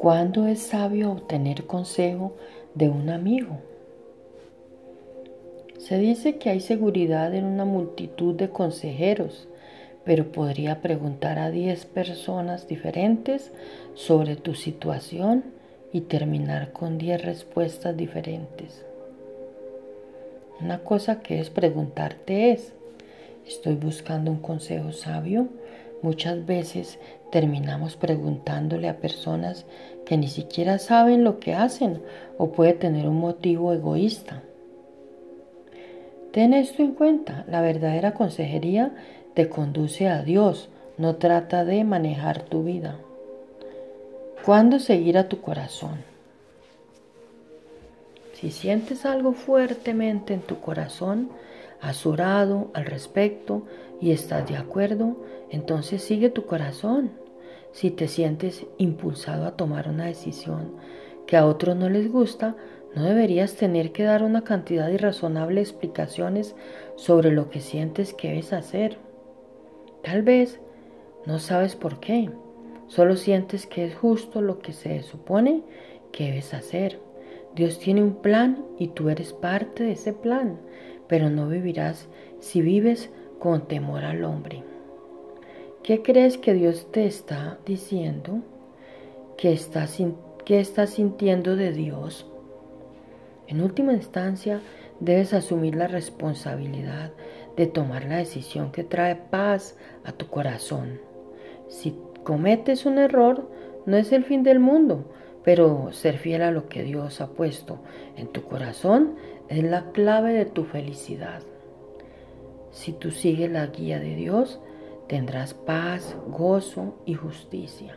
¿Cuándo es sabio obtener consejo de un amigo? Se dice que hay seguridad en una multitud de consejeros, pero podría preguntar a 10 personas diferentes sobre tu situación y terminar con 10 respuestas diferentes. Una cosa que es preguntarte es, ¿estoy buscando un consejo sabio? Muchas veces terminamos preguntándole a personas que ni siquiera saben lo que hacen o puede tener un motivo egoísta. Ten esto en cuenta, la verdadera consejería te conduce a Dios, no trata de manejar tu vida. ¿Cuándo seguir a tu corazón? Si sientes algo fuertemente en tu corazón, has al respecto y estás de acuerdo, entonces sigue tu corazón. Si te sientes impulsado a tomar una decisión que a otros no les gusta, no deberías tener que dar una cantidad irrazonable de explicaciones sobre lo que sientes que debes hacer. Tal vez no sabes por qué, solo sientes que es justo lo que se supone que debes hacer. Dios tiene un plan y tú eres parte de ese plan, pero no vivirás si vives con temor al hombre. ¿Qué crees que Dios te está diciendo? ¿Qué estás, sintiendo de Dios? En última instancia, debes asumir la responsabilidad de tomar la decisión que trae paz a tu corazón. Si cometes un error, no es el fin del mundo, pero ser fiel a lo que Dios ha puesto en tu corazón es la clave de tu felicidad. Si tú sigues la guía de Dios, tendrás paz, gozo y justicia.